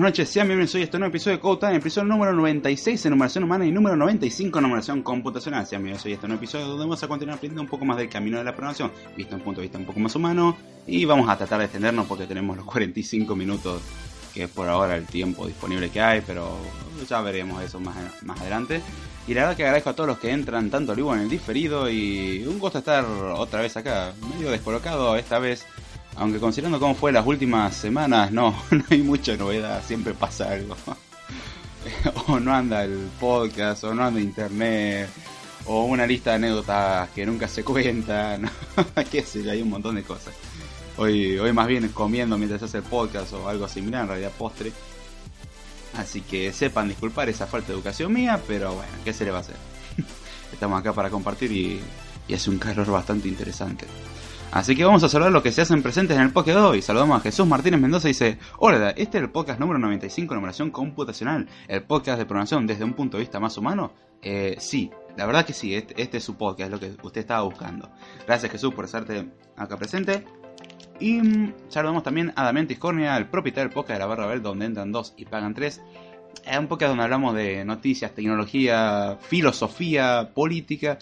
buenas noches, sean bienvenidos a este nuevo episodio de Code Time, episodio número 96 en numeración humana y número 95 en numeración computacional. Sean bienvenidos hoy a este nuevo episodio donde vamos a continuar aprendiendo un poco más del camino de la programación, visto un punto de vista un poco más humano, y vamos a tratar de extendernos porque tenemos los 45 minutos, que es por ahora el tiempo disponible que hay, pero ya veremos eso más, más adelante. Y la verdad que agradezco a todos los que entran tanto al vivo en el diferido y un gusto estar otra vez acá, medio descolocado esta vez aunque considerando cómo fue las últimas semanas, no, no hay mucha novedad, siempre pasa algo. o no anda el podcast, o no anda internet, o una lista de anécdotas que nunca se cuentan, qué sé hay un montón de cosas. Hoy, hoy más bien comiendo mientras hace el podcast o algo similar, en realidad postre. Así que sepan disculpar esa falta de educación mía, pero bueno, ¿qué se le va a hacer? Estamos acá para compartir y, y hace un calor bastante interesante. Así que vamos a saludar los que se hacen presentes en el podcast de hoy. Saludamos a Jesús Martínez Mendoza y dice, hola, este es el podcast número 95, numeración computacional, el podcast de programación desde un punto de vista más humano. Eh, sí, la verdad que sí, este, este, es su podcast, es lo que usted estaba buscando. Gracias Jesús por estarte acá presente. Y mm, saludamos también a Damián Tiscornia, el propietario del podcast de la barra Bell, donde entran dos y pagan tres. Es un podcast donde hablamos de noticias, tecnología, filosofía, política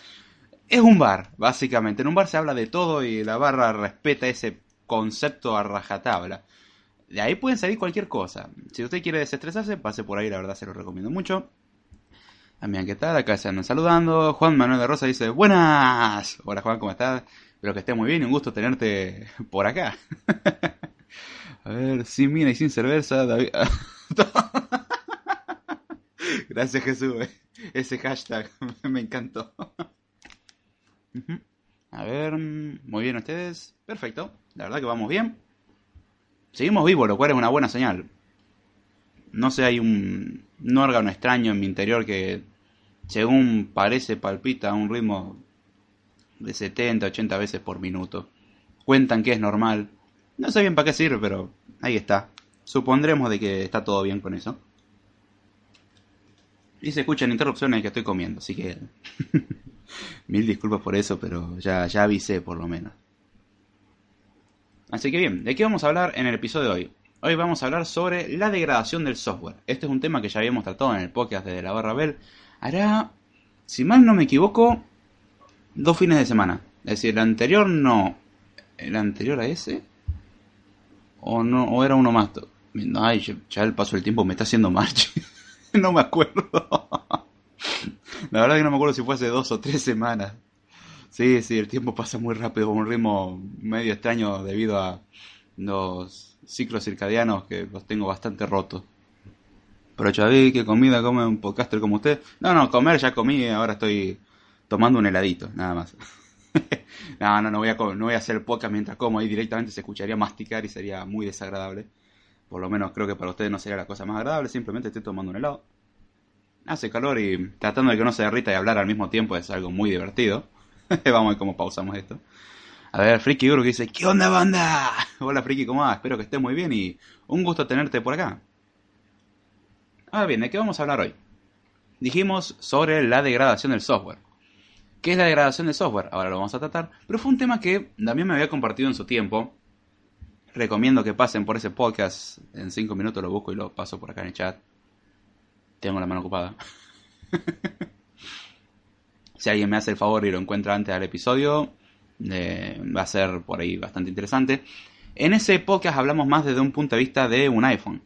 es un bar, básicamente. En un bar se habla de todo y la barra respeta ese concepto a rajatabla. De ahí pueden salir cualquier cosa. Si usted quiere desestresarse, pase por ahí, la verdad se lo recomiendo mucho. También, ¿qué tal? Acá se andan saludando. Juan Manuel de Rosa dice, buenas. Hola Juan, ¿cómo estás? Espero que estés muy bien un gusto tenerte por acá. A ver, sin mina y sin cerveza, David... Gracias Jesús, ese hashtag me encantó. A ver, muy bien ustedes. Perfecto, la verdad que vamos bien. Seguimos vivos, lo cual es una buena señal. No sé, hay un, un órgano extraño en mi interior que, según parece, palpita a un ritmo de 70, 80 veces por minuto. Cuentan que es normal. No sé bien para qué sirve, pero ahí está. Supondremos de que está todo bien con eso. Y se escuchan interrupciones que estoy comiendo, así que... Mil disculpas por eso, pero ya, ya avisé por lo menos. Así que bien, ¿de qué vamos a hablar en el episodio de hoy? Hoy vamos a hablar sobre la degradación del software. Este es un tema que ya habíamos tratado en el podcast de la barra Bell. Hará, si mal no me equivoco, dos fines de semana. Es decir, el anterior no. ¿El anterior a ese? ¿O no? ¿O era uno más? Ay, ya el paso del tiempo me está haciendo marcha. no me acuerdo. La verdad que no me acuerdo si fue hace dos o tres semanas. Sí, sí, el tiempo pasa muy rápido, con un ritmo medio extraño debido a los ciclos circadianos que los tengo bastante rotos. Pero Chaví, ¿qué comida come un podcaster como usted? No, no, comer ya comí, ahora estoy tomando un heladito, nada más. no, no, no voy, a, no voy a hacer podcast mientras como, ahí directamente se escucharía masticar y sería muy desagradable. Por lo menos creo que para ustedes no sería la cosa más agradable, simplemente estoy tomando un helado. Hace calor y tratando de que no se derrita y hablar al mismo tiempo es algo muy divertido. Vamos a ver cómo pausamos esto. A ver, Friki Guru que dice, ¿qué onda banda? Hola Friki, ¿cómo va? Espero que estés muy bien y un gusto tenerte por acá. Ahora bien, ¿de qué vamos a hablar hoy? Dijimos sobre la degradación del software. ¿Qué es la degradación del software? Ahora lo vamos a tratar. Pero fue un tema que también me había compartido en su tiempo. Recomiendo que pasen por ese podcast. En 5 minutos lo busco y lo paso por acá en el chat. Tengo la mano ocupada. si alguien me hace el favor y lo encuentra antes del episodio, eh, va a ser por ahí bastante interesante. En ese podcast hablamos más desde un punto de vista de un iPhone.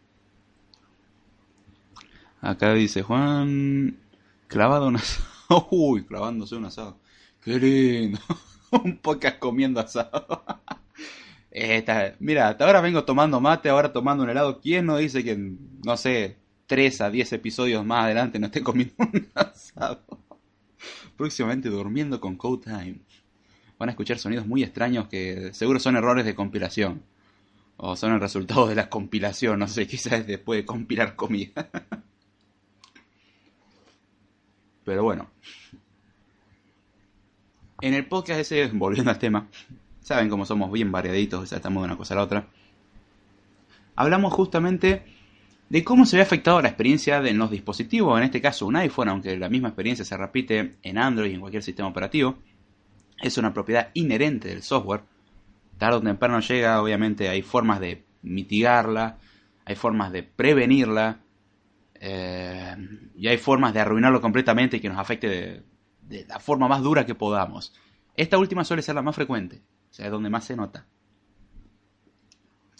Acá dice Juan, clavado un asado. Uy, clavándose un asado. Qué un podcast comiendo asado. Mira, hasta ahora vengo tomando mate, ahora tomando un helado. ¿Quién no dice que, no sé, 3 a 10 episodios más adelante no esté comiendo un asado? Próximamente durmiendo con Code Time. Van a escuchar sonidos muy extraños que seguro son errores de compilación. O son el resultado de la compilación, no sé, quizás después de compilar comida. Pero bueno. En el podcast ese, volviendo al tema, saben cómo somos bien variaditos, saltamos de una cosa a la otra. Hablamos justamente de cómo se ve afectado la experiencia de los dispositivos, en este caso un iPhone, aunque la misma experiencia se repite en Android y en cualquier sistema operativo. Es una propiedad inherente del software. Tarde o temprano llega, obviamente hay formas de mitigarla, hay formas de prevenirla, eh, y hay formas de arruinarlo completamente y que nos afecte de, de, la forma más dura que podamos. Esta última suele ser la más frecuente, o sea, es donde más se nota.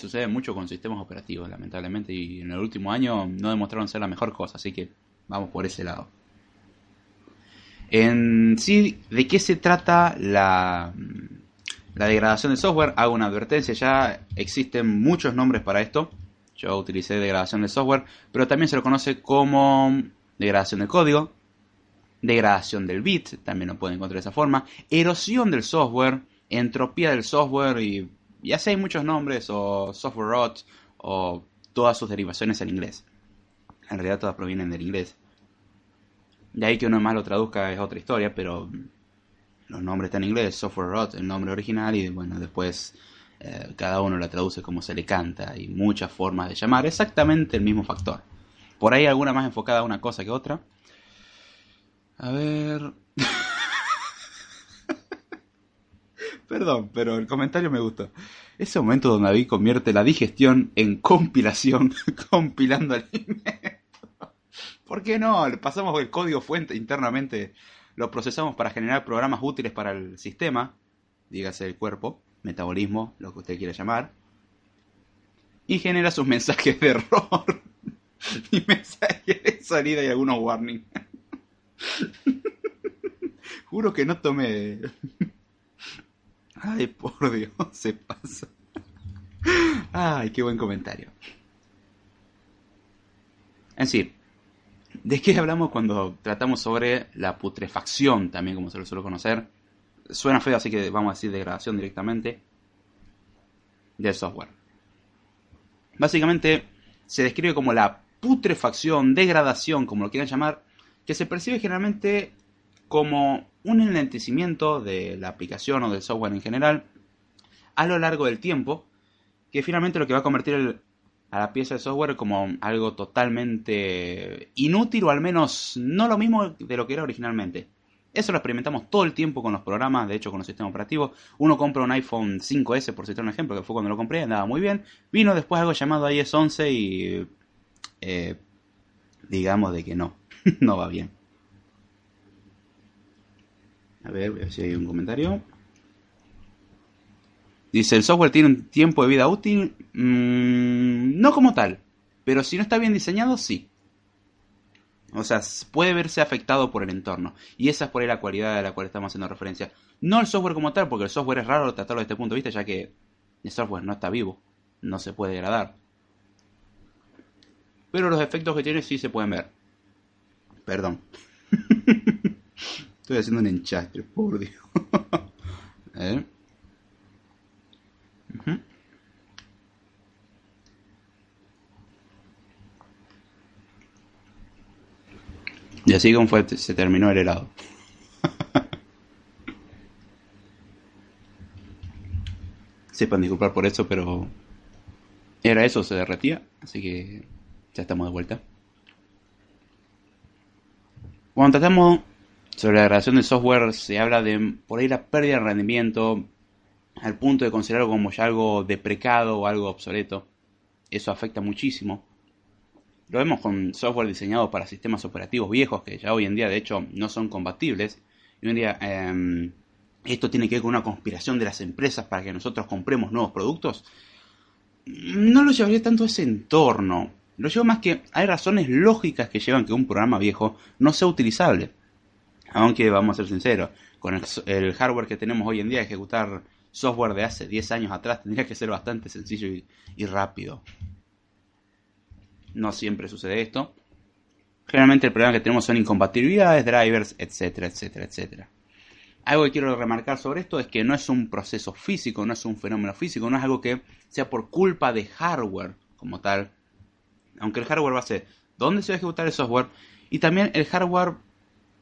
Sucede mucho con sistemas operativos, lamentablemente, y en el último año no demostraron ser la mejor cosa, así que vamos por ese lado. En sí, ¿de qué se trata la, degradación del software? Hago una advertencia, ya existen muchos nombres para esto. Yo utilicé degradación del software, pero también se lo conoce como degradación del código, degradación del bit, también lo pueden encontrar de esa forma, erosión del software, entropía del software y ya sé hay muchos nombres, o software rot, o todas sus derivaciones en inglés. En realidad todas provienen del inglés. De ahí que uno más lo traduzca es otra historia, pero los nombres están en inglés, software rot, el nombre original, y bueno, después eh, cada uno la traduce como se le canta. Hay muchas formas de llamar exactamente el mismo factor. Por ahí alguna más enfocada a una cosa que otra. A ver. Perdón, pero el comentario me gusta. Ese momento donde David convierte la digestión en compilación, compilando alimento. ¿Por qué no? Pasamos el código fuente internamente, lo procesamos para generar programas útiles para el sistema, dígase el cuerpo, metabolismo, lo que usted quiera llamar, y genera sus mensajes de error y mensajes de salida y algunos warnings. Juro que no tomé. Ay, por Dios, se pasa. Ay, qué buen comentario. En sí, ¿de qué hablamos cuando tratamos sobre la putrefacción, también como se lo suele conocer? Suena feo, así que vamos a decir degradación directamente del software. Básicamente se describe como la putrefacción, degradación, como lo quieran llamar, que se percibe generalmente como un enlentecimiento de la aplicación o del software en general a lo largo del tiempo, que finalmente lo que va a convertir a la pieza de software como algo totalmente inútil o al menos no lo mismo de lo que era originalmente. Eso lo experimentamos todo el tiempo con los programas, de hecho con los sistemas operativos. Uno compra un iPhone 5S, por citar un ejemplo, que fue cuando lo compré, andaba muy bien. Vino después algo llamado iOS 11 y... eh, digamos de que no, no va bien. A ver, a si hay un comentario. Dice, ¿el software tiene un tiempo de vida útil? Mm, no como tal, pero si no está bien diseñado, sí. O sea, puede verse afectado por el entorno. Y esa es por ahí la cualidad de la cual estamos haciendo referencia. No el software como tal, porque el software es raro tratarlo desde este punto de vista, ya que el software no está vivo. No se puede degradar. Pero los efectos que tiene sí se pueden ver. Perdón. Estoy haciendo un enchastre, por Dios. A ver. Ujú. Y así como fue, se terminó el helado. Sepan disculpar por eso, pero era eso, se derretía, así que ya estamos de vuelta. Cuando tratamos sobre la degradación del software, se habla de por ahí la pérdida de rendimiento al punto de considerarlo como ya algo deprecado o algo obsoleto. Eso afecta muchísimo. Lo vemos con software diseñado para sistemas operativos viejos que ya hoy en día de hecho no son compatibles. Y hoy en día eh, esto tiene que ver con una conspiración de las empresas para que nosotros compremos nuevos productos. No lo llevaría tanto a ese entorno. Lo llevo más que hay razones lógicas que llevan que un programa viejo no sea utilizable. Aunque vamos a ser sinceros, con el, hardware que tenemos hoy en día, ejecutar software de hace 10 años atrás tendría que ser bastante sencillo y, y rápido. No siempre sucede esto. Generalmente el problema que tenemos son incompatibilidades, drivers, etcétera, etcétera, etcétera. Algo que quiero remarcar sobre esto es que no es un proceso físico, no es un fenómeno físico, no es algo que sea por culpa de hardware como tal. Aunque el hardware va a ser dónde se va a ejecutar el software y también el hardware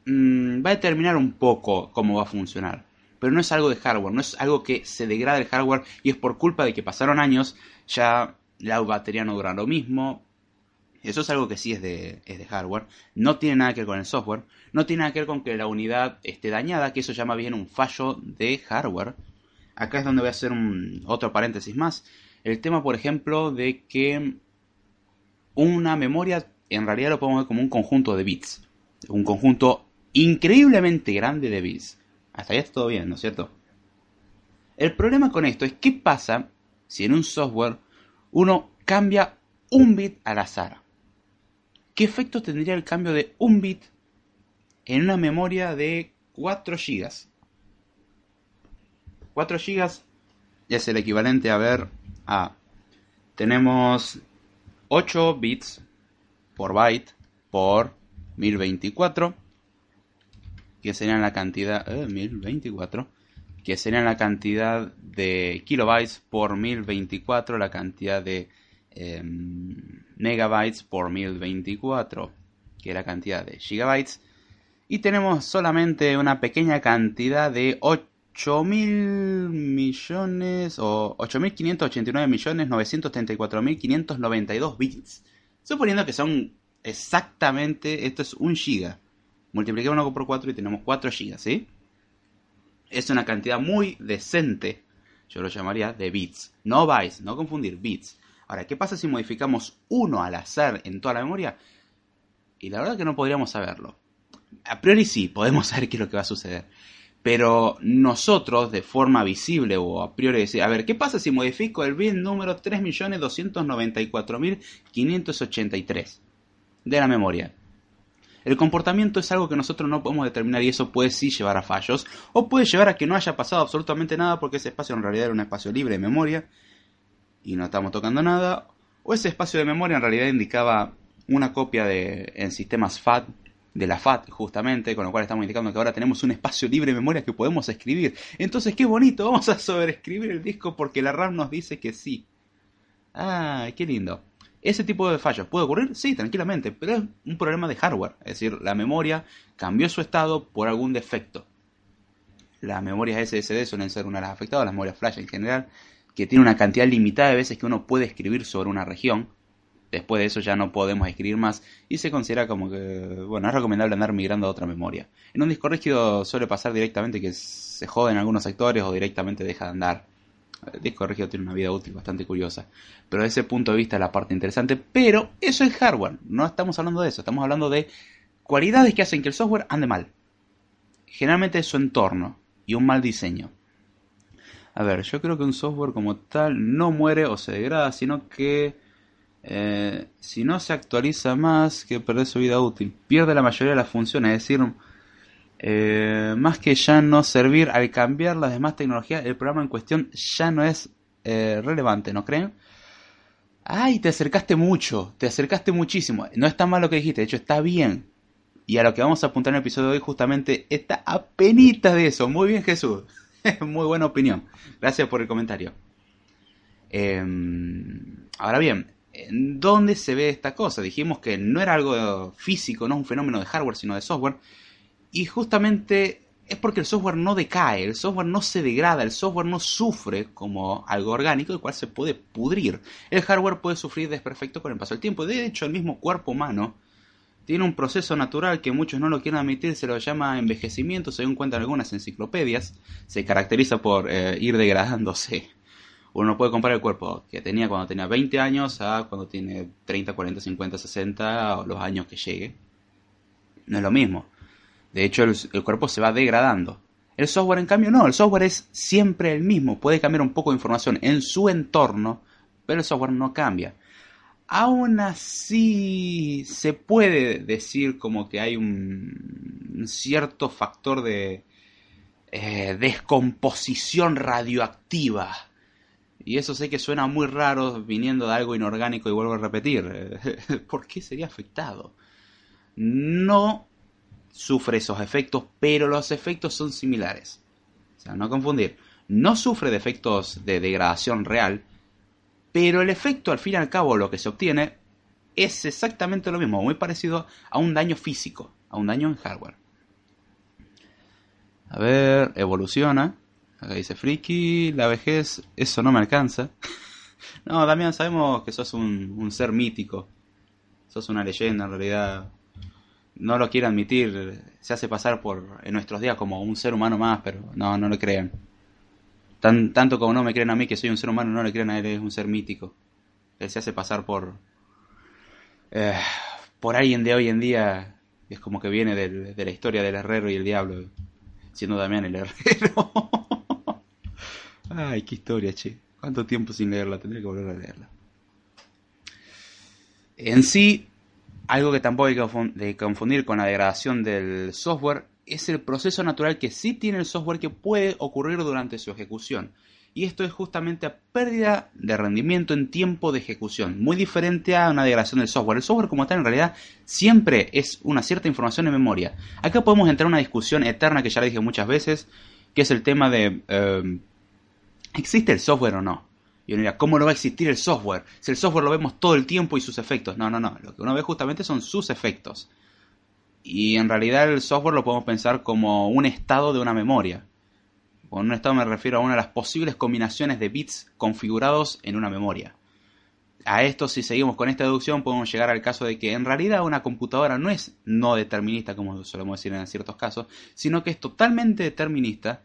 mmm, va a determinar un poco cómo va a funcionar. Pero no es algo de hardware, no es algo que se degrada el hardware y es por culpa de que pasaron años, ya la batería no dura lo mismo, eso es algo que sí es de, es de hardware. No tiene nada que ver con el software. No tiene nada que ver con que la unidad esté dañada, que eso llama bien un fallo de hardware. Acá es donde voy a hacer otro paréntesis más. El tema, por ejemplo, de que una memoria en realidad lo podemos ver como un conjunto de bits. Un conjunto increíblemente grande de bits. Hasta allá está todo bien, ¿no es cierto? El problema con esto es qué pasa si en un software uno cambia un bit al azar. ¿Qué efecto tendría el cambio de un bit en una memoria de 4 GB? 4 GB es el equivalente a ver a... Tenemos 8 bits por byte por 1024, que serían la cantidad... Eh, 1024, que serían la cantidad de kilobytes por 1024, la cantidad de... Eh, megabytes por 1024, que es la cantidad de gigabytes. Y tenemos solamente una pequeña cantidad de 8.000 millones o 8.589 millones 934.592 bits. Suponiendo que son exactamente, esto es un giga. Multipliquemos por 4 y tenemos 4 gigas, ¿sí? Es una cantidad muy decente, yo lo llamaría de bits. No bytes, no confundir bits. Ahora, ¿qué pasa si modificamos uno al azar en toda la memoria? Y la verdad que no podríamos saberlo. A priori sí, podemos saber qué es lo que va a suceder. Pero nosotros, de forma visible o a priori, decir, a ver, ¿qué pasa si modifico el bit número 3.294.583 de la memoria? El comportamiento es algo que nosotros no podemos determinar y eso puede sí llevar a fallos o puede llevar a que no haya pasado absolutamente nada porque ese espacio en realidad era un espacio libre de memoria y no estamos tocando nada, o ese espacio de memoria en realidad indicaba una copia de en sistemas FAT de la FAT justamente, con lo cual estamos indicando que ahora tenemos un espacio libre de memoria que podemos escribir. Entonces, qué bonito, vamos a sobreescribir el disco porque la RAM nos dice que sí. Ah, qué lindo. Ese tipo de fallos puede ocurrir, sí, tranquilamente, pero es un problema de hardware, es decir, la memoria cambió su estado por algún defecto. Las memorias SSD suelen ser una de las afectadas, las memorias flash en general, que tiene una cantidad limitada de veces que uno puede escribir sobre una región. Después de eso ya no podemos escribir más y se considera como que, bueno, es recomendable andar migrando a otra memoria. En un disco rígido suele pasar directamente que se joden algunos sectores o directamente deja de andar. El disco rígido tiene una vida útil bastante curiosa. Pero desde ese punto de vista es la parte interesante. Pero eso es hardware. No estamos hablando de eso. Estamos hablando de cualidades que hacen que el software ande mal. Generalmente es su entorno y un mal diseño. A ver, yo creo que un software como tal no muere o se degrada, sino que eh, si no se actualiza más que perder su vida útil, pierde la mayoría de las funciones, es decir, eh, más que ya no servir al cambiar las demás tecnologías, el programa en cuestión ya no es eh, relevante, ¿no creen? Ay, te acercaste mucho, te acercaste muchísimo. No está mal lo que dijiste, de hecho está bien. Y a lo que vamos a apuntar en el episodio de hoy justamente está apenita de eso. Muy bien Jesús. Muy buena opinión. Gracias por el comentario. Em, ahora bien, ¿en dónde se ve esta cosa? Dijimos que no era algo físico, no es un fenómeno de hardware, sino de software. Y justamente es porque el software no decae, el software no se degrada, el software no sufre como algo orgánico, el cual se puede pudrir. El hardware puede sufrir desperfecto con el paso del tiempo. De hecho, el mismo cuerpo humano tiene un proceso natural que muchos no lo quieren admitir, se lo llama envejecimiento, según cuentan algunas enciclopedias. Se caracteriza por eh, ir degradándose. Uno puede comparar el cuerpo que tenía cuando tenía 20 años a cuando tiene 30, 40, 50, 60 o los años que llegue. No es lo mismo. De hecho, el, cuerpo se va degradando. El software, en cambio, no. El software es siempre el mismo. Puede cambiar un poco de información en su entorno, pero el software no cambia. Aún así, se puede decir como que hay un, cierto factor de eh, descomposición radioactiva. Y eso sé que suena muy raro viniendo de algo inorgánico y vuelvo a repetir. ¿Por qué sería afectado? No sufre esos efectos, pero los efectos son similares. O sea, no confundir. No sufre de efectos de degradación real, pero el efecto, al fin y al cabo, lo que se obtiene es exactamente lo mismo, muy parecido a un daño físico, a un daño en hardware. A ver, evoluciona. Acá dice Friki, la vejez, eso no me alcanza. no, Damián, sabemos que sos un, un ser mítico. Sos una leyenda, en realidad. No lo quiere admitir, se hace pasar por en nuestros días como un ser humano más, pero no, no lo crean tanto como no me creen a mí que soy un ser humano, no le creen a él, es un ser mítico. Él se hace pasar por. Eh, por alguien de hoy en día. Es como que viene de la historia del herrero y el diablo. Siendo Damián el herrero. Ay, qué historia, che. ¿Cuánto tiempo sin leerla? Tendría que volver a leerla. En sí, algo que tampoco hay que confundir con la degradación del software es el proceso natural que sí tiene el software que puede ocurrir durante su ejecución. Y esto es justamente a pérdida de rendimiento en tiempo de ejecución, muy diferente a una degradación del software. El software como tal en realidad siempre es una cierta información en memoria. Acá podemos entrar en una discusión eterna que ya le dije muchas veces, que es el tema de eh, ¿existe el software o no? Y uno dirá, ¿cómo no va a existir el software? Si el software lo vemos todo el tiempo y sus efectos. No, no, no. Lo que uno ve justamente son sus efectos. Y en realidad el software lo podemos pensar como un estado de una memoria. Con un estado me refiero a una de las posibles combinaciones de bits configurados en una memoria. A esto, si seguimos con esta deducción, podemos llegar al caso de que en realidad una computadora no es no determinista, como solemos decir en ciertos casos, sino que es totalmente determinista,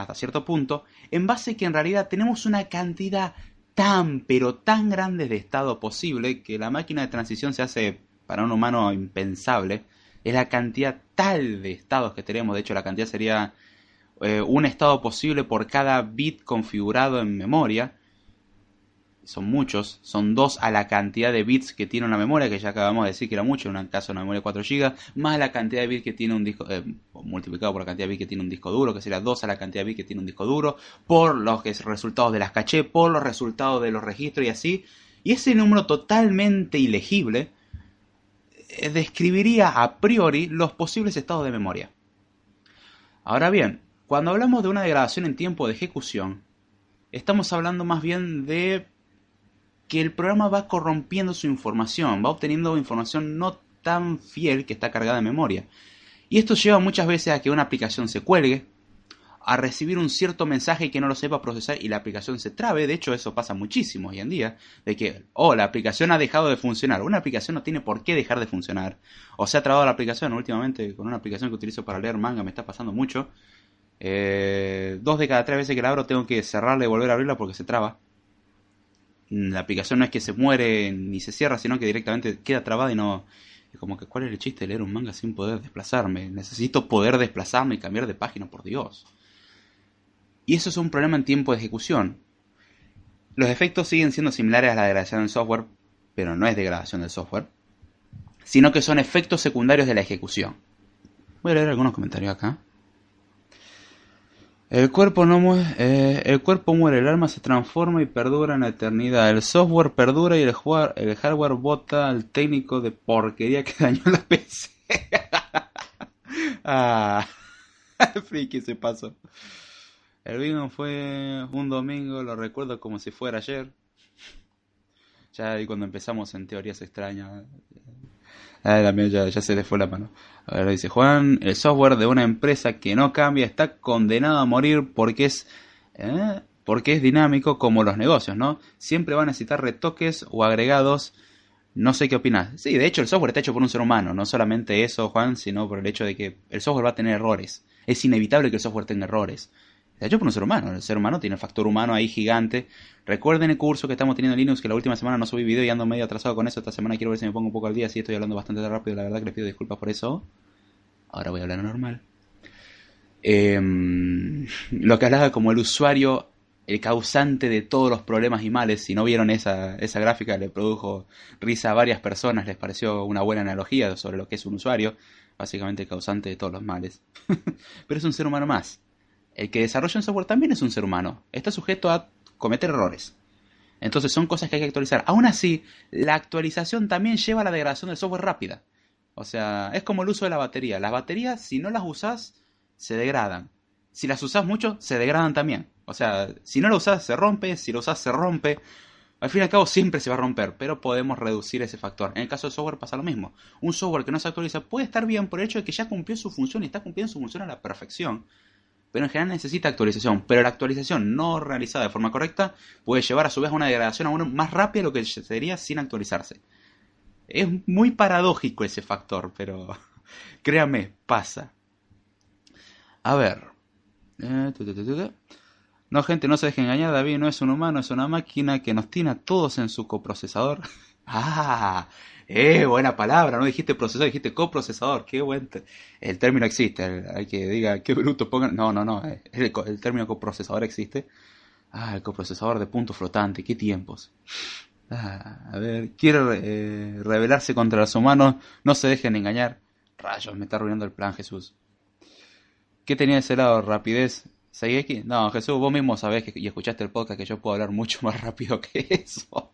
hasta cierto punto, en base a que en realidad tenemos una cantidad tan, pero tan grande de estado posible que la máquina de transición se hace para un humano impensable es la cantidad tal de estados que tenemos. De hecho, la cantidad sería eh, un estado posible por cada bit configurado en memoria. Son muchos, son dos a la cantidad de bits que tiene una memoria, que ya acabamos de decir que era mucho, en un caso una memoria de 4 GB, más la cantidad de bits que tiene un disco, eh, multiplicado por la cantidad de bits que tiene un disco duro, que sería 2 a la cantidad de bits que tiene un disco duro, por los resultados de las caché, por los resultados de los registros y así. Y ese número totalmente ilegible eh, describiría a priori los posibles estados de memoria. Ahora bien, cuando hablamos de una degradación en tiempo de ejecución, estamos hablando más bien de que el programa va corrompiendo su información, va obteniendo información no tan fiel que está cargada de memoria. Y esto lleva muchas veces a que una aplicación se cuelgue, a recibir un cierto mensaje que no lo sepa procesar y la aplicación se trabe. De hecho, eso pasa muchísimo hoy en día. De que, oh, la aplicación ha dejado de funcionar. Una aplicación no tiene por qué dejar de funcionar. O se ha trabado la aplicación. Últimamente, con una aplicación que utilizo para leer manga, me está pasando mucho. Eh, dos de cada tres veces que la abro tengo que cerrarla y volver a abrirla porque se traba. La aplicación no es que se muere ni se cierra, sino que directamente queda trabada y no... Es como que, ¿cuál es el chiste de leer un manga sin poder desplazarme? Necesito poder desplazarme y cambiar de página, por Dios. Y eso es un problema en tiempo de ejecución. Los efectos siguen siendo similares a la degradación del software, pero no es degradación del software, sino que son efectos secundarios de la ejecución. Voy a leer algunos comentarios acá. El cuerpo, no muere, eh, el cuerpo muere, el alma se transforma y perdura en la eternidad. El software perdura y el, el hardware bota al técnico de porquería que dañó la PC. ah, friki se pasó. El vino fue un domingo, lo recuerdo como si fuera ayer. Ya ahí cuando empezamos en teorías extrañas. Ah, ya, ya se le fue la mano. Ahora dice Juan, el software de una empresa que no cambia está condenado a morir porque es, ¿eh? porque es dinámico como los negocios, ¿no? Siempre va a necesitar retoques o agregados. No sé qué opinas. Sí, de hecho el software está hecho por un ser humano, no solamente eso, Juan, sino por el hecho de que el software va a tener errores. Es inevitable que el software tenga errores. Está hecho por un ser humano. El ser humano tiene el factor humano ahí gigante. Recuerden el curso que estamos teniendo en Linux, que la última semana no subí video y ando medio atrasado con eso. Esta semana quiero ver si me pongo un poco al día. Si estoy hablando bastante rápido, la verdad que les pido disculpas por eso. Ahora voy a hablar normal. Em, lo que hablaba como el usuario, el causante de todos los problemas y males. Si no vieron esa, esa gráfica, le produjo risa a varias personas. Les pareció una buena analogía sobre lo que es un usuario. Básicamente el causante de todos los males. Pero es un ser humano más el que desarrolla un software también es un ser humano. Está sujeto a cometer errores. Entonces son cosas que hay que actualizar. Aún así, la actualización también lleva a la degradación del software rápida. O sea, es como el uso de la batería. Las baterías, si no las usas, se degradan. Si las usas mucho, se degradan también. O sea, si no la usas, se rompe. Si la usas, se rompe. Al fin y al cabo, siempre se va a romper, pero podemos reducir ese factor. En el caso del software pasa lo mismo. Un software que no se actualiza puede estar bien por el hecho de que ya cumplió su función y está cumpliendo su función a la perfección pero en general necesita actualización. Pero la actualización no realizada de forma correcta puede llevar a su vez a una degradación aún más rápida de lo que sería sin actualizarse. Es muy paradójico ese factor, pero créame, pasa. A ver. Eh, no, gente, no se dejen engañar. David no es un humano, es una máquina que nos tiene a todos en su coprocesador. ah, eh, buena palabra, no dijiste procesador, dijiste coprocesador, qué buen... El término existe, hay que diga, qué bruto pongan... No, no, no, el, término coprocesador existe. Ah, el coprocesador de punto flotante, qué tiempos. Ah, a ver, quiere eh, rebelarse contra los humanos, no se dejen engañar. Rayos, me está arruinando el plan, Jesús. ¿Qué tenía ese lado? ¿Rapidez? ¿Seguí aquí? No, Jesús, vos mismo sabés que, y escuchaste el podcast que yo puedo hablar mucho más rápido que eso.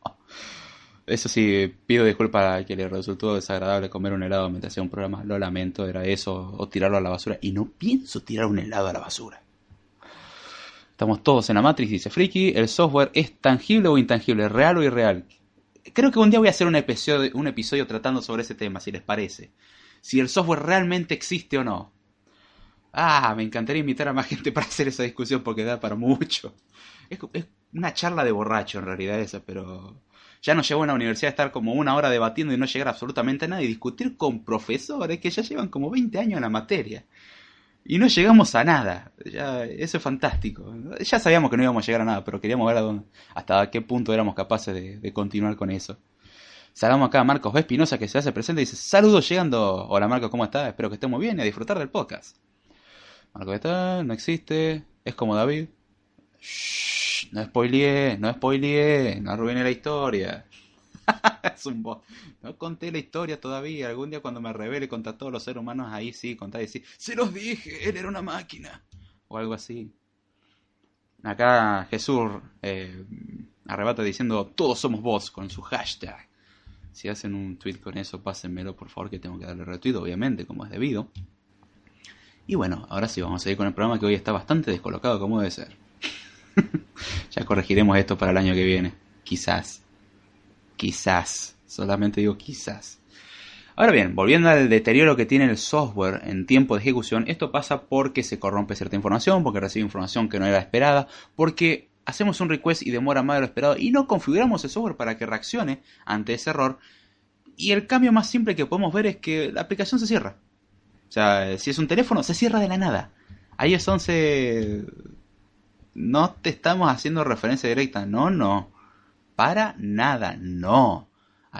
Eso sí, pido disculpas a que le resultó desagradable comer un helado mientras hacía un programa. Lo lamento, era eso, o tirarlo a la basura. Y no pienso tirar un helado a la basura. Estamos todos en la Matrix, dice Friki. El software es tangible o intangible, real o irreal. Creo que un día voy a hacer un episodio, un episodio tratando sobre ese tema, si les parece. Si el software realmente existe o no. Ah, me encantaría invitar a más gente para hacer esa discusión porque da para mucho. Es, es una charla de borracho en realidad esa, pero ya nos llevó en la universidad a estar como una hora debatiendo y no llegar absolutamente a nada y discutir con profesores que ya llevan como 20 años en la materia. Y no llegamos a nada. Eso es fantástico. Ya sabíamos que no íbamos a llegar a nada, pero queríamos ver a dónde, hasta qué punto éramos capaces de, continuar con eso. Saludamos acá a Marcos B. Espinosa que se hace presente y dice, saludos llegando. Hola Marcos, ¿cómo estás? Espero que estemos bien y a disfrutar del podcast. Marcos está, no existe, es como David. No spoileé, no spoileé, no arruiné la historia. es un boss. No conté la historia todavía. Algún día cuando me revele contra todos los seres humanos, ahí sí, contar y decir, se los dije, él era una máquina. O algo así. Acá Jesús eh, arrebata diciendo, todos somos vos, con su hashtag. Si hacen un tweet con eso, pásenmelo por favor, que tengo que darle retweet, obviamente, como es debido. Y bueno, ahora sí vamos a seguir con el programa que hoy está bastante descolocado como debe ser. Ya corregiremos esto para el año que viene. Quizás. Quizás. Solamente digo quizás. Ahora bien, volviendo al deterioro que tiene el software en tiempo de ejecución, esto pasa porque se corrompe cierta información, porque recibe información que no era esperada, porque hacemos un request y demora más de lo esperado y no configuramos el software para que reaccione ante ese error. Y el cambio más simple que podemos ver es que la aplicación se cierra. O sea, si es un teléfono, se cierra de la nada. iOS 11 no te estamos haciendo referencia directa, no, no. Para nada, no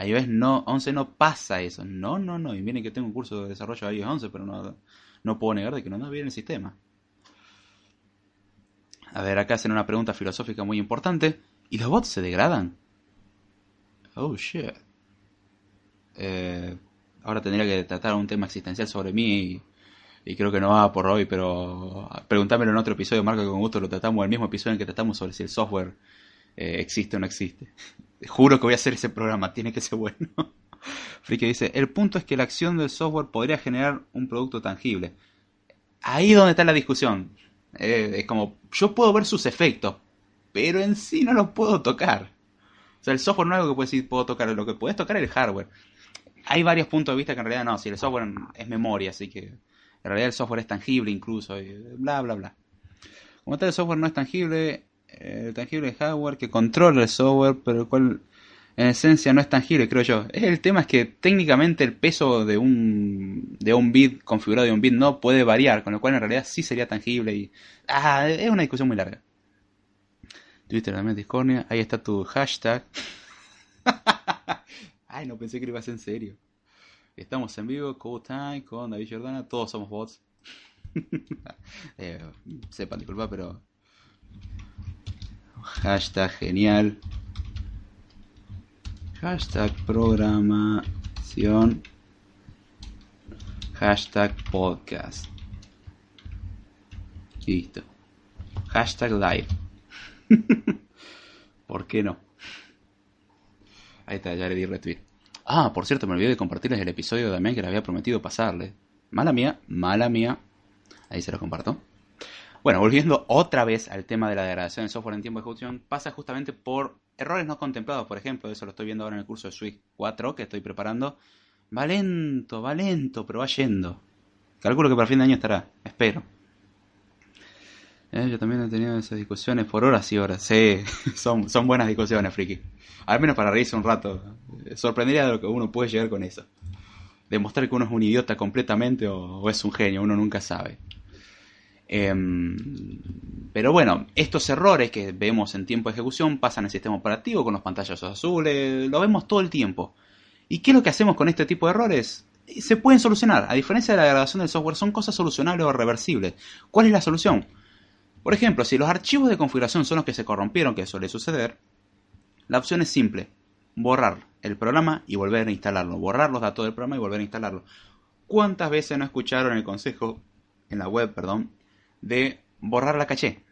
iOS no, 11 no pasa eso. No, no, no. Y miren que tengo un curso de desarrollo de iOS 11, pero no, no puedo negar de que no anda bien el sistema. A ver, acá hacen una pregunta filosófica muy importante. ¿Y los bots se degradan? Oh, shit. Eh, ahora tendría que tratar un tema existencial sobre mí y, creo que no va por hoy, pero pregúntamelo en otro episodio, Marco, que con gusto lo tratamos, el mismo episodio en que tratamos sobre si el software eh, existe o no existe. Juro que voy a hacer ese programa, tiene que ser bueno. Friki dice, el punto es que la acción del software podría generar un producto tangible. Ahí es donde está la discusión. Eh, es como, yo puedo ver sus efectos, pero en sí no los puedo tocar. O sea, el software no es algo que puedes decir puedo tocar, lo que puedes tocar es el hardware. Hay varios puntos de vista que en realidad no, si el software es memoria, así que en realidad el software es tangible incluso, y bla, bla, bla. Como tal, el software no es tangible, el tangible hardware que controla el software, pero el cual en esencia no es tangible, creo yo. El tema es que técnicamente el peso de un, de un bit configurado de un bit no puede variar, con lo cual en realidad sí sería tangible y... Ah, es una discusión muy larga. Twitter también Discordia, ahí está tu hashtag. Ay, no pensé que lo ibas en serio. Estamos en vivo, Code Time, con David Jordana, todos somos bots. eh, sepan, disculpa, pero Hashtag genial. Hashtag programación. Hashtag podcast. Listo. Hashtag live. ¿Por qué no? Ahí está, ya le di retweet. Ah, por cierto, me olvidé de compartirles el episodio Damián que le había prometido pasarle. Mala mía, mala mía. Ahí se lo comparto. Bueno, volviendo otra vez al tema de la degradación del software en tiempo de ejecución, pasa justamente por errores no contemplados, por ejemplo, eso lo estoy viendo ahora en el curso de Swift 4 que estoy preparando. Va lento, va lento, pero va yendo. Calculo que para fin de año estará, espero. Eh, yo también he tenido esas discusiones por horas y horas. Sí, son, buenas discusiones, friki. Al menos para reírse un rato. Sorprendería de lo que uno puede llegar con eso. Demostrar que uno es un idiota completamente o es un genio, uno nunca sabe. Em, pero bueno, estos errores que vemos en tiempo de ejecución pasan en el sistema operativo con los pantallazos azules, lo vemos todo el tiempo. ¿Y qué es lo que hacemos con este tipo de errores? Se pueden solucionar. A diferencia de la degradación del software, son cosas solucionables o reversibles. ¿Cuál es la solución? Por ejemplo, si los archivos de configuración son los que se corrompieron, que suele suceder, la opción es simple. Borrar el programa y volver a instalarlo. Borrar los datos del programa y volver a instalarlo. ¿Cuántas veces no escucharon el consejo en la web, perdón, de borrar la caché.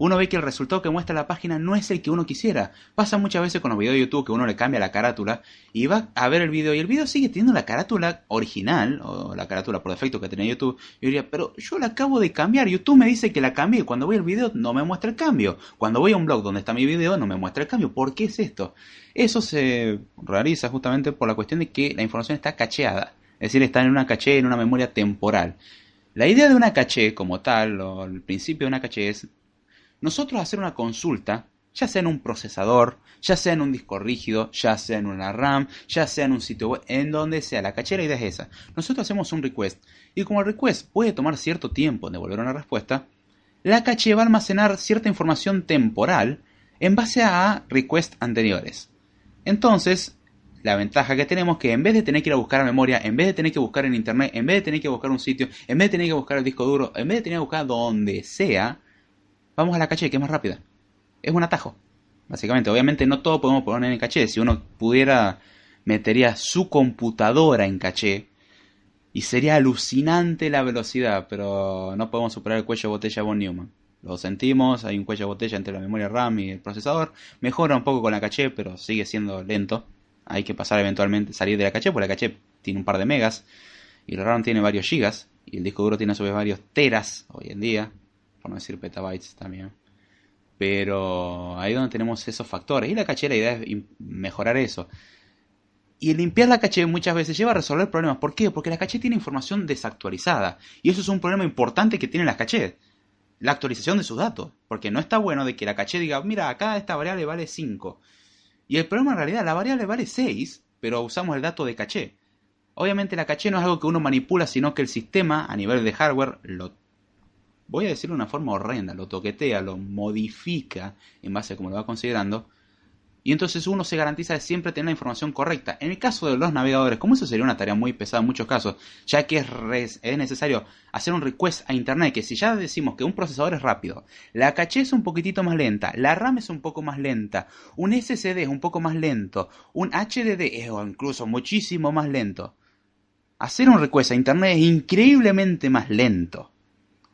Uno ve que el resultado que muestra la página no es el que uno quisiera. Pasa muchas veces con los videos de YouTube que uno le cambia la carátula y va a ver el video y el video sigue teniendo la carátula original o la carátula por defecto que tenía YouTube. Yo diría, pero yo la acabo de cambiar. YouTube me dice que la cambié. Cuando voy al video no me muestra el cambio. Cuando voy a un blog donde está mi video no me muestra el cambio. ¿Por qué es esto? Eso se realiza justamente por la cuestión de que la información está cacheada. Es decir, está en una caché, en una memoria temporal. La idea de una caché como tal, o el principio de una caché es nosotros hacer una consulta, ya sea en un procesador, ya sea en un disco rígido, ya sea en una RAM, ya sea en un sitio web, en donde sea. La caché la idea es esa. Nosotros hacemos un request y como el request puede tomar cierto tiempo en devolver una respuesta, la caché va a almacenar cierta información temporal en base a requests anteriores. Entonces, la ventaja que tenemos que en vez de tener que ir a buscar a memoria, en vez de tener que buscar en internet, en vez de tener que buscar un sitio, en vez de tener que buscar el disco duro, en vez de tener que buscar donde sea, vamos a la caché que es más rápida. Es un atajo. Básicamente, obviamente no todo podemos poner en caché. Si uno pudiera, metería su computadora en caché y sería alucinante la velocidad, pero no podemos superar el cuello de botella von Neumann. Lo sentimos, hay un cuello de botella entre la memoria RAM y el procesador. Mejora un poco con la caché, pero sigue siendo lento hay que pasar eventualmente, salir de la caché, porque la caché tiene un par de megas y el RAM tiene varios gigas y el disco duro tiene a su vez varios teras hoy en día, por no decir petabytes también. Pero ahí es donde tenemos esos factores y la caché la idea es mejorar eso. Y limpiar la caché muchas veces lleva a resolver problemas. ¿Por qué? Porque la caché tiene información desactualizada. Y eso es un problema importante que tiene la caché. La actualización de sus datos. Porque no está bueno de que la caché diga, mira, acá esta variable vale 5. Y el problema en realidad, la variable vale 6, pero usamos el dato de caché. Obviamente la caché no es algo que uno manipula, sino que el sistema, a nivel de hardware, lo voy a decirlo de una forma horrenda, lo toquetea, lo modifica en base a cómo lo va considerando, y entonces uno se garantiza de siempre tener la información correcta. En el caso de los navegadores, como eso sería una tarea muy pesada en muchos casos, ya que es, es, necesario hacer un request a internet, que si ya decimos que un procesador es rápido, la caché es un poquitito más lenta, la RAM es un poco más lenta, un SSD es un poco más lento, un HDD es incluso muchísimo más lento. Hacer un request a internet es increíblemente más lento.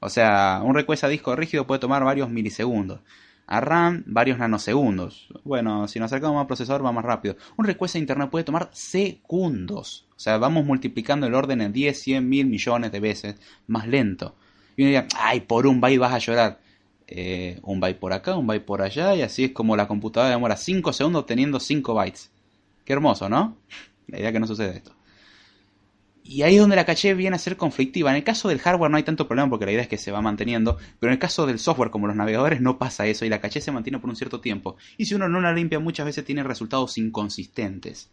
O sea, un request a disco rígido puede tomar varios milisegundos. A RAM, varios nanosegundos. Bueno, si nos acercamos al procesador va más rápido. Un request a internet puede tomar segundos. O sea, vamos multiplicando el orden en 10, 100, mil millones de veces más lento. Y uno diría, ay, por un byte vas a llorar. Eh, un byte por acá, un byte por allá, y así es como la computadora demora 5 segundos teniendo 5 bytes. Qué hermoso, ¿no? La idea que no sucede esto. Y ahí es donde la caché viene a ser conflictiva. En el caso del hardware no hay tanto problema porque la idea es que se va manteniendo, pero en el caso del software como los navegadores no pasa eso y la caché se mantiene por un cierto tiempo. Y si uno no la limpia muchas veces tiene resultados inconsistentes.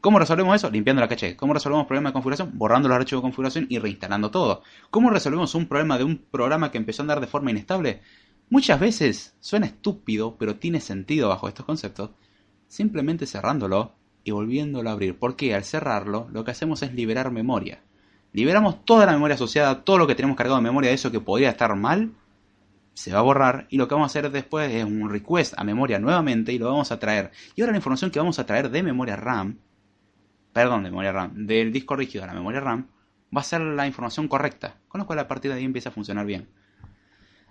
¿Cómo resolvemos eso? Limpiando la caché. ¿Cómo resolvemos problemas de configuración? Borrando los archivos de configuración y reinstalando todo. ¿Cómo resolvemos un problema de un programa que empezó a andar de forma inestable? Muchas veces suena estúpido, pero tiene sentido bajo estos conceptos. Simplemente cerrándolo y volviéndolo a abrir. Porque al cerrarlo, lo que hacemos es liberar memoria. Liberamos toda la memoria asociada, todo lo que tenemos cargado de memoria de eso que podría estar mal, se va a borrar y lo que vamos a hacer después es un request a memoria nuevamente y lo vamos a traer. Y ahora la información que vamos a traer de memoria RAM, perdón, de memoria RAM, del disco rígido a la memoria RAM, va a ser la información correcta, con lo cual a partir de ahí empieza a funcionar bien.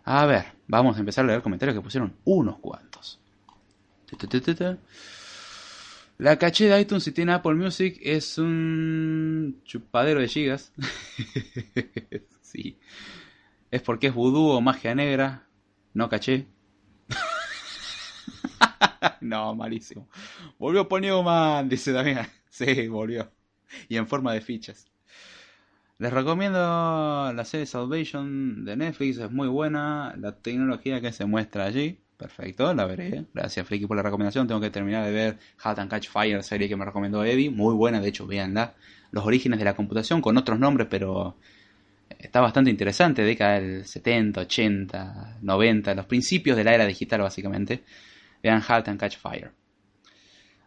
A ver, vamos a empezar a leer comentarios que pusieron unos cuantos. La caché de iTunes si tiene Apple Music es un chupadero de gigas. sí. Es porque es vudú o magia negra. No caché. no, malísimo. Volvió Paul Newman, dice Damián. Sí, volvió. Y en forma de fichas. Les recomiendo la serie Salvation de Netflix, es muy buena. La tecnología que se muestra allí. Perfecto, la veré. Gracias, Friki, por la recomendación. Tengo que terminar de ver Halt and Catch Fire, serie que me recomendó Eddie. Muy buena, de hecho, véanla. Los orígenes de la computación con otros nombres, pero está bastante interesante. Década del 70, 80, 90, los principios de la era digital, básicamente. Vean Halt and Catch Fire.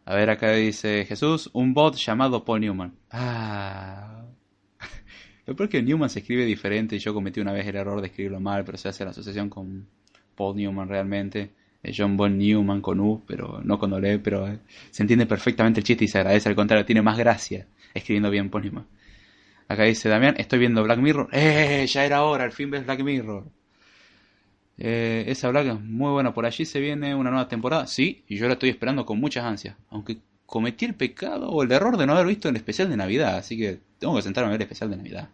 A ver, acá dice Jesús, un bot llamado Paul Newman. Ah. Lo peor es que Newman se escribe diferente y yo cometí una vez el error de escribirlo mal, pero se hace la asociación con Paul Newman realmente. John Bon Newman con U, pero no con doble, pero eh, se entiende perfectamente el chiste y se agradece. Al contrario, tiene más gracia escribiendo bien Paul Newman. Acá dice Damián, estoy viendo Black Mirror. ¡Eh! Ya era hora, al fin ves Black Mirror. Eh, esa Black es muy buena. Por allí se viene una nueva temporada. Sí, y yo la estoy esperando con muchas ansias. Aunque cometí el pecado o el error de no haber visto el especial de Navidad. Así que tengo que sentarme a ver el especial de Navidad.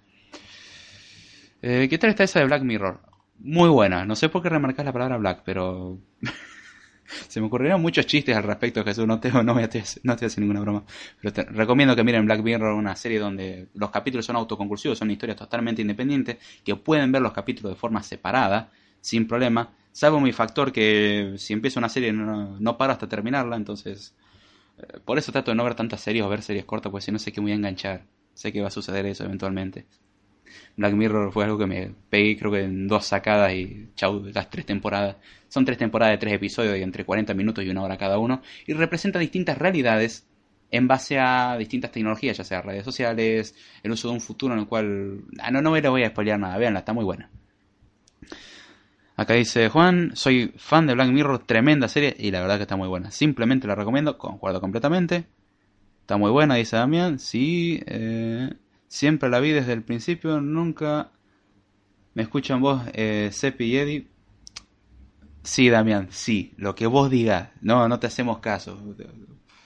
Eh, ¿Qué tal está esa de Black Mirror? Muy buena. No sé por qué remarcas la palabra black, pero se me ocurrieron muchos chistes al respecto, Jesús. No, tengo, no, me estoy, no estoy haciendo ninguna broma. Pero te recomiendo que miren Black Mirror, una serie donde los capítulos son autoconclusivos, son historias totalmente independientes, que pueden ver los capítulos de forma separada, sin problema. Salvo mi factor que si empiezo una serie no, no paro hasta terminarla, entonces... Eh, por eso trato de no ver tantas series o ver series cortas, porque si no sé que me voy a enganchar. Sé que va a suceder eso eventualmente. Black Mirror fue algo que me pegué creo que en dos sacadas y chau, las tres temporadas. Son tres temporadas de tres episodios de entre 40 minutos y una hora cada uno y representa distintas realidades en base a distintas tecnologías, ya sea redes sociales, el uso de un futuro en el cual... Ah, no, no me voy a spoilear nada, veanla, está muy buena. Acá dice Juan, soy fan de Black Mirror, tremenda serie y la verdad que está muy buena. Simplemente la recomiendo, concuerdo completamente. Está muy buena, dice Damián. Sí, eh, Siempre la vi desde el principio, nunca me escuchan vos, eh, y Eddie. Sí, Damián, sí, lo que vos digas, no, no te hacemos caso.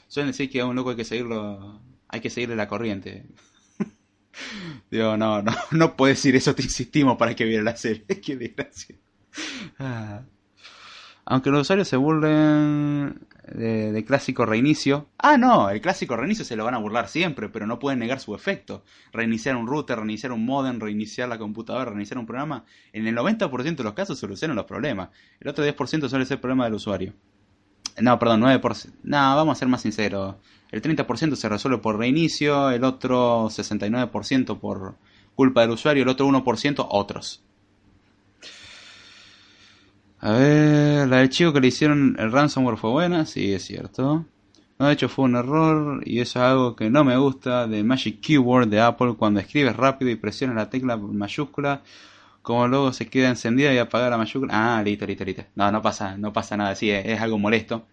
Suelen decir que a un loco hay que seguirlo, hay que seguirle la corriente. Digo, no, no, no puedes decir eso, te insistimos para que viera la serie. Qué desgracia. Ah. Aunque los usuarios se burlen de, de clásico reinicio. Ah, no, el clásico reinicio se lo van a burlar siempre, pero no pueden negar su efecto. Reiniciar un router, reiniciar un modem, reiniciar la computadora, reiniciar un programa. En el 90% de los casos solucionan los problemas. El otro 10% suele ser problema del usuario. No, perdón, 9%. No, vamos a ser más sinceros. El 30% se resuelve por reinicio, el otro 69% por culpa del usuario, el otro 1% otros. A ver, la del chico que le hicieron el ransomware fue buena, sí, es cierto. No, de hecho fue un error y eso es algo que no me gusta de Magic Keyboard de Apple cuando escribes rápido y presionas la tecla mayúscula, como luego se queda encendida y apaga la mayúscula. Ah, listo, listo, listo. No, no pasa, no pasa nada, sí, es, algo molesto.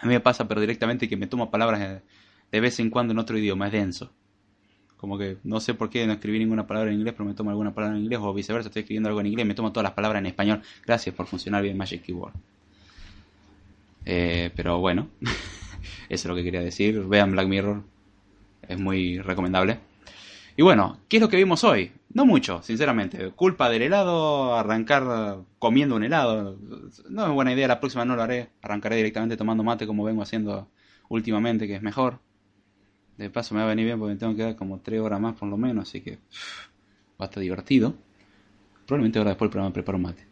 A mí me pasa, pero directamente que me tomo palabras de, de vez en cuando en otro idioma, es denso. Como que no sé por qué no escribí ninguna palabra en inglés, pero me tomo alguna palabra en inglés, o viceversa, estoy escribiendo algo en inglés, me tomo todas las palabras en español. Gracias por funcionar bien Magic Keyboard. Eh, pero bueno, eso es lo que quería decir. Vean Black Mirror, es muy recomendable. Y bueno, ¿qué es lo que vimos hoy? No mucho, sinceramente. Culpa del helado, arrancar comiendo un helado. No es buena idea, la próxima no lo haré. Arrancaré directamente tomando mate como vengo haciendo últimamente, que es mejor. De paso me va a venir bien porque me tengo que dar como 3 horas más por lo menos, así que va a estar divertido. Probablemente ahora después del programa preparo un mate.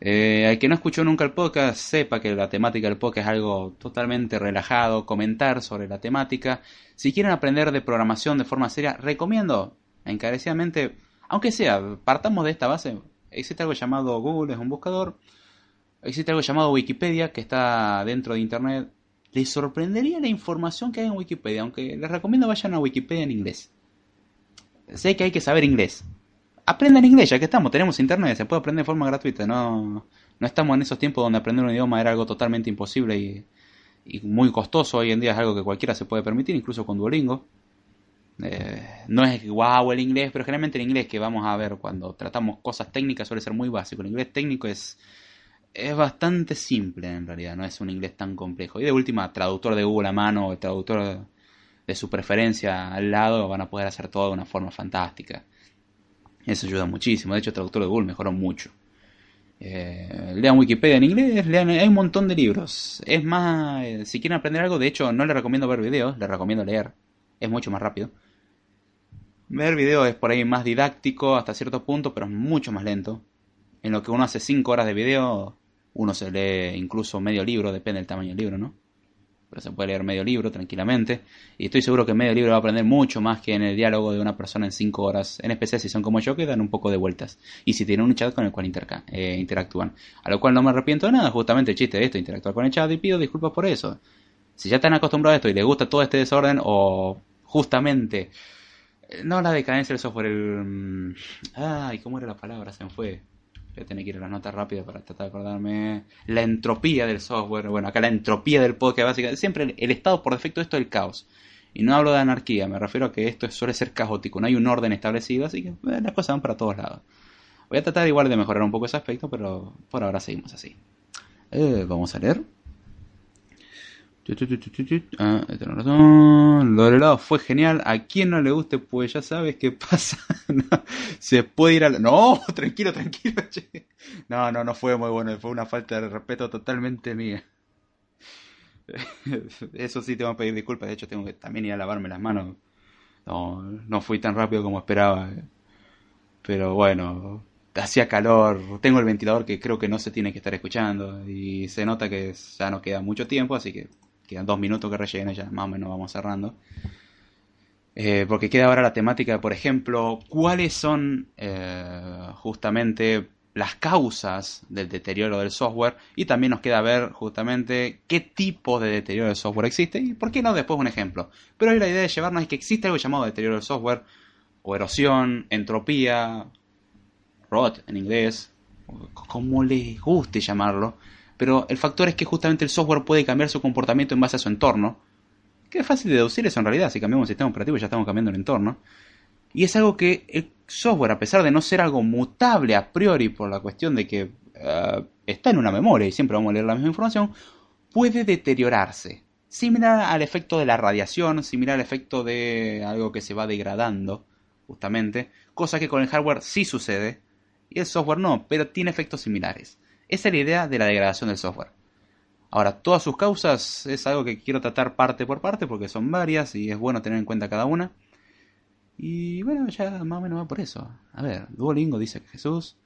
Eh, al que no escuchó nunca el podcast, sepa que la temática del podcast es algo totalmente relajado, comentar sobre la temática. Si quieren aprender de programación de forma seria, recomiendo encarecidamente, aunque sea, partamos de esta base. Existe algo llamado Google, es un buscador. Existe algo llamado Wikipedia, que está dentro de Internet. Les sorprendería la información que hay en Wikipedia, aunque les recomiendo vayan a Wikipedia en inglés. Sé que hay que saber inglés. Aprendan inglés, ya que estamos, tenemos internet, se puede aprender de forma gratuita. No, no estamos en esos tiempos donde aprender un idioma era algo totalmente imposible y, y muy costoso. Hoy en día es algo que cualquiera se puede permitir, incluso con Duolingo. Eh, no es wow el inglés, pero generalmente el inglés que vamos a ver cuando tratamos cosas técnicas suele ser muy básico. El inglés técnico es, es bastante simple en realidad, no es un inglés tan complejo. Y de última, traductor de Google a mano o traductor de su preferencia al lado van a poder hacer todo de una forma fantástica. Eso ayuda muchísimo. De hecho, el traductor de Google mejoró mucho. Eh, lean Wikipedia en inglés, lean, hay un montón de libros. Es más, eh, si quieren aprender algo, de hecho, no les recomiendo ver videos, les recomiendo leer. Es mucho más rápido. Ver videos es por ahí más didáctico hasta cierto punto, pero es mucho más lento. En lo que uno hace 5 horas de video, uno se lee incluso medio libro, depende del tamaño del libro, ¿no? Pero se puede leer medio libro tranquilamente. Y estoy seguro que medio libro va a aprender mucho más que en el diálogo de una persona en 5 horas. En especial si son como yo, que dan un poco de vueltas. Y si tienen un chat con el cual eh, interactúan. A lo cual no me arrepiento de nada, justamente el chiste de esto, interactuar con el chat y pido disculpas por eso. Si ya están acostumbrados a esto y les gusta todo este desorden, o justamente no la decadencia del software, el... Ay, ¿cómo era la palabra? Se me fue. Voy a tener que ir a las notas rápidas para tratar de acordarme. La entropía del software. Bueno, acá la entropía del podcast básicamente. Siempre el estado por defecto esto es el caos. Y no hablo de anarquía, me refiero a que esto suele ser caótico. No hay un orden establecido, así que eh, las cosas van para todos lados. Voy a tratar igual de mejorar un poco ese aspecto, pero por ahora seguimos así. Eh, vamos a leer. Ah. Lo del helado fue genial. A quien no le guste, pues ya sabes qué pasa. Se puede ir a la... No, tranquilo, tranquilo. che. No, no, no fue muy bueno. Fue una falta de respeto totalmente mía. Eso sí, tengo que pedir disculpas. De hecho, tengo que también ir a lavarme las manos. No, no fui tan rápido como esperaba. Pero bueno, hacía calor. Tengo el ventilador que creo que no se tiene que estar escuchando. Y se nota que ya no queda mucho tiempo, así que quedan dos minutos que relleno, ya más o menos vamos cerrando. Eh, porque queda ahora la temática, por ejemplo, cuáles son eh, justamente las causas del deterioro del software y también nos queda ver justamente qué tipo de deterioro del software existe y por qué no después un ejemplo. Pero hoy la idea de llevarnos es que existe algo llamado deterioro del software o erosión, entropía, rot en inglés, como les guste llamarlo, pero el factor es que justamente el software puede cambiar su comportamiento en base a su entorno, que es fácil de deducir eso en realidad, si cambiamos un sistema operativo ya estamos cambiando el entorno, y es algo que el software, a pesar de no ser algo mutable a priori por la cuestión de que eh, está en una memoria y siempre vamos a leer la misma información, puede deteriorarse. Similar al efecto de la radiación, similar al efecto de algo que se va degradando, justamente, cosa que con el hardware sí sucede, y el software no, pero tiene efectos similares. Esa es la idea de la degradación del software. Ahora, todas sus causas es algo que quiero tratar parte por parte porque son varias y es bueno tener en cuenta cada una. Y bueno, ya más o menos va por eso. A ver, Duolingo dice que Jesús.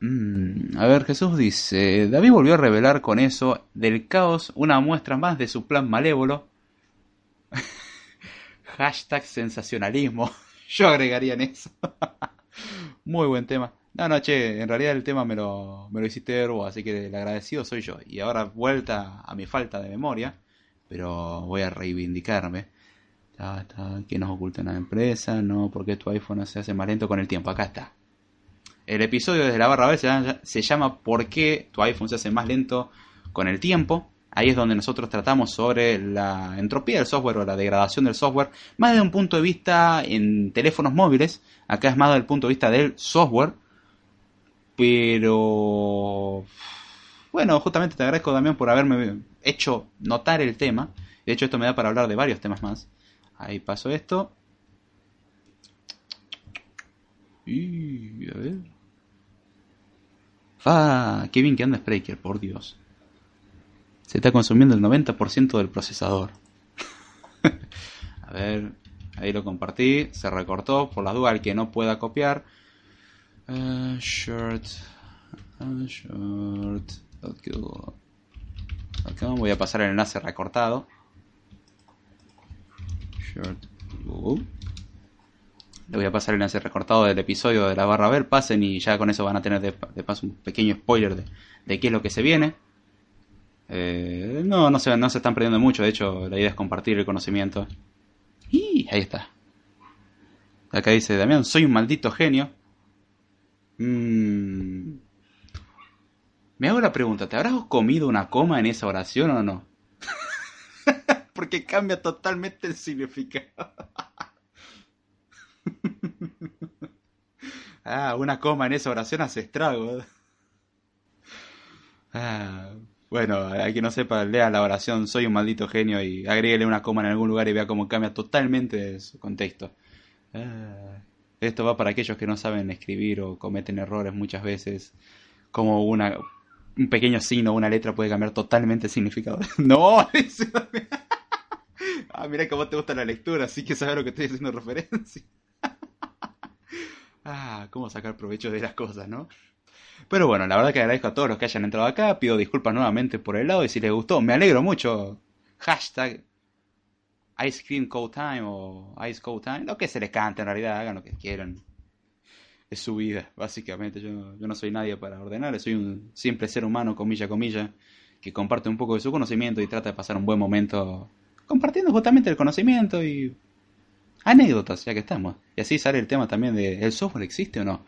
Mm, a ver, Jesús dice, David volvió a revelar con eso del caos una muestra más de su plan malévolo. Hashtag sensacionalismo. Yo agregaría en eso. Muy buen tema. No, no, che, en realidad el tema me lo, me lo hiciste vos, así que el agradecido soy yo. Y ahora vuelta a mi falta de memoria, pero voy a reivindicarme. Ta, ta, que nos oculta una empresa? No, porque tu iPhone se hace más lento con el tiempo. Acá está. El episodio desde la barra B se llama, se llama ¿Por qué tu iPhone se hace más lento con el tiempo? Ahí es donde nosotros tratamos sobre la entropía del software o la degradación del software, más desde un punto de vista en teléfonos móviles. Acá es más desde el punto de vista del software. Pero... Bueno, justamente te agradezco también por haberme hecho notar el tema. De hecho, esto me da para hablar de varios temas más. Ahí paso esto. Y a ver. Ah, qué bien que anda Spreaker, por Dios. Se está consumiendo el 90% del procesador. a ver, ahí lo compartí, se recortó, por la duda el que no pueda copiar. Uh, short, uh. Okay, voy a pasar el enlace recortado. Short, Google. Le voy a pasar el enlace recortado del episodio de la barra ver, pasen y ya con eso van a tener de, de paso un pequeño spoiler de, de qué es lo que se viene. Eh, no, no se, no se están perdiendo mucho, de hecho la idea es compartir el conocimiento. Y ahí está. Acá dice Damián, soy un maldito genio. Mm. Me hago la pregunta, ¿te habrás comido una coma en esa oración o no? Porque cambia totalmente el significado. ah, una coma en esa oración hace estrago. Ah, bueno, hay que no sepa, lea la oración Soy un maldito genio y agréguele una coma en algún lugar y vea cómo cambia totalmente su contexto. Ah, esto va para aquellos que no saben escribir o cometen errores muchas veces. Como un pequeño signo una letra puede cambiar totalmente el significado. ¡No! ah, mira cómo te gusta la lectura, así que sabes lo que estoy haciendo referencia. ah, cómo sacar provecho de las cosas, ¿no? Pero bueno, la verdad que agradezco a todos los que hayan entrado acá. Pido disculpas nuevamente por el lado y si les gustó, me alegro mucho. Hashtag Ice Cream Cold Time o Ice Cold Time. Lo que se les cante en realidad, hagan lo que quieran. Es su vida, básicamente. Yo, yo no soy nadie para ordenar. Soy un simple ser humano, comilla, comilla, que comparte un poco de su conocimiento y trata de pasar un buen momento compartiendo justamente el conocimiento y anécdotas, ya que estamos. Y así sale el tema también de ¿el software existe o no?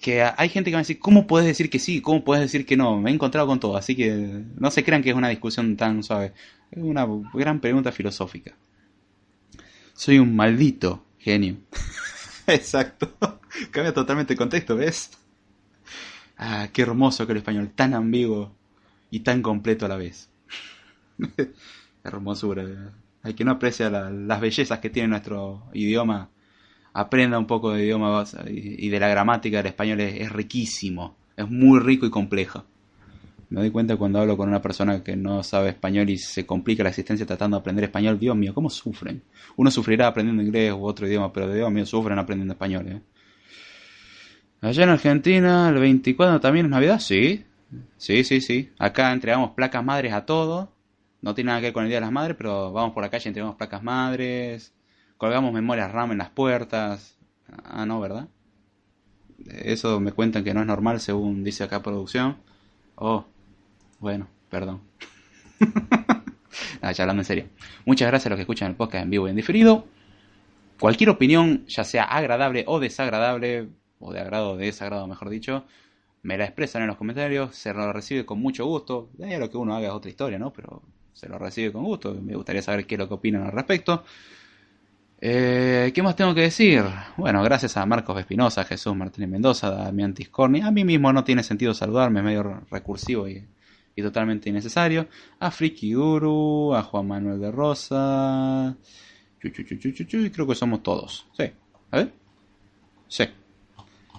Que hay gente que va a decir, ¿cómo puedes decir que sí? ¿Cómo puedes decir que no? Me he encontrado con todo, así que no se crean que es una discusión tan suave. Es una gran pregunta filosófica. Soy un maldito genio. Exacto. Cambia totalmente el contexto, ¿ves? Ah, qué hermoso que el español, tan ambiguo y tan completo a la vez. Hermosura. Hay que no aprecia la, las bellezas que tiene nuestro idioma aprenda un poco de idioma y de la gramática del español es, riquísimo, es muy rico y complejo. Me doy cuenta cuando hablo con una persona que no sabe español y se complica la existencia tratando de aprender español. Dios mío, ¿cómo sufren? Uno sufrirá aprendiendo inglés u otro idioma, pero Dios mío, sufren aprendiendo español. ¿eh? Allá en Argentina, el 24 también es Navidad, sí. Sí, sí, sí. Acá entregamos placas madres a todo. No tiene nada que ver con el Día de las Madres, pero vamos por la calle entregamos placas madres colgamos memorias RAM en las puertas. Ah, no, ¿verdad? Eso me cuentan que no es normal según dice acá producción. Oh, bueno, perdón. ya hablando en serio. Muchas gracias a los que escuchan el podcast en vivo y en diferido. Cualquier opinión, ya sea agradable o desagradable, o de agrado o de desagrado, mejor dicho, me la expresan en los comentarios, se lo recibe con mucho gusto. Ya lo que uno haga es otra historia, ¿no? Pero se lo recibe con gusto. Me gustaría saber qué es lo que opinan al respecto. Eh, ¿Qué más tengo que decir? Bueno, gracias a Marcos Espinosa, Jesús Martínez Mendoza, Damián Tiscorni. A mí mismo no tiene sentido saludarme, es medio recursivo y, totalmente innecesario. A Friki Duru, a Juan Manuel de Rosa. Chu, creo que somos todos. Sí. A ver. Sí.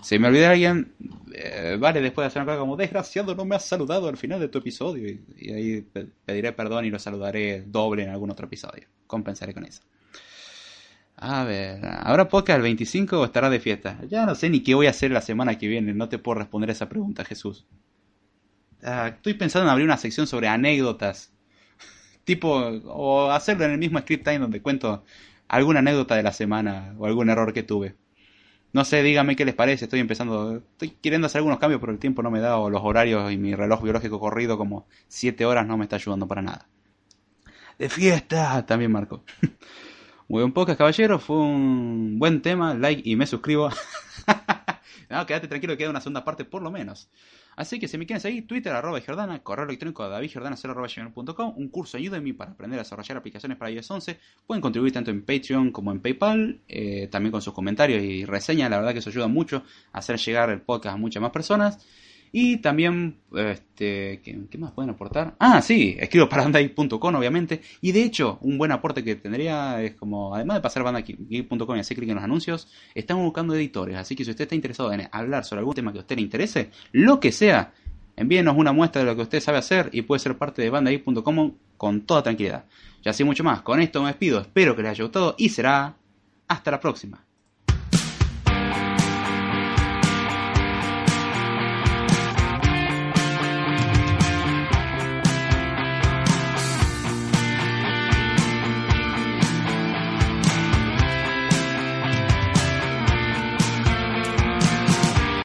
Si me olvidé alguien, eh, vale después de hacer una cosa como desgraciado no me has saludado al final de tu episodio y, y ahí pe- pediré perdón y lo saludaré doble en algún otro episodio. Compensaré con eso. A ver, ¿habrá podcast el 25 o estará de fiesta? Ya no sé ni qué voy a hacer la semana que viene, no te puedo responder esa pregunta, Jesús. Ah, estoy pensando en abrir una sección sobre anécdotas. Tipo, o hacerlo en el mismo script time donde cuento alguna anécdota de la semana o algún error que tuve. No sé, díganme qué les parece, estoy empezando, estoy queriendo hacer algunos cambios, pero el tiempo no me da, o los horarios y mi reloj biológico corrido como 7 horas no me está ayudando para nada. De fiesta, también marco. Muy buen podcast, caballero, fue un buen tema, like y me suscribo. no, quédate tranquilo, queda una segunda parte por lo menos. Así que si me quieren seguir, Twitter, arroba Jordana, correo electrónico a davidjordana0.com, un curso ayuda en mí para aprender a desarrollar aplicaciones para iOS 11. Pueden contribuir tanto en Patreon como en PayPal, eh, también con sus comentarios y reseñas, la verdad que eso ayuda mucho a hacer llegar el podcast a muchas más personas. Y también, este, ¿qué, más pueden aportar? Ah, sí, escribo para bandai.com, obviamente. Y de hecho, un buen aporte que tendría es como, además de pasar bandai.com y hacer clic en los anuncios, estamos buscando editores. Así que si usted está interesado en hablar sobre algún tema que a usted le interese, lo que sea, envíenos una muestra de lo que usted sabe hacer y puede ser parte de bandai.com con toda tranquilidad. Ya así mucho más. Con esto me despido. Espero que les haya gustado y será hasta la próxima.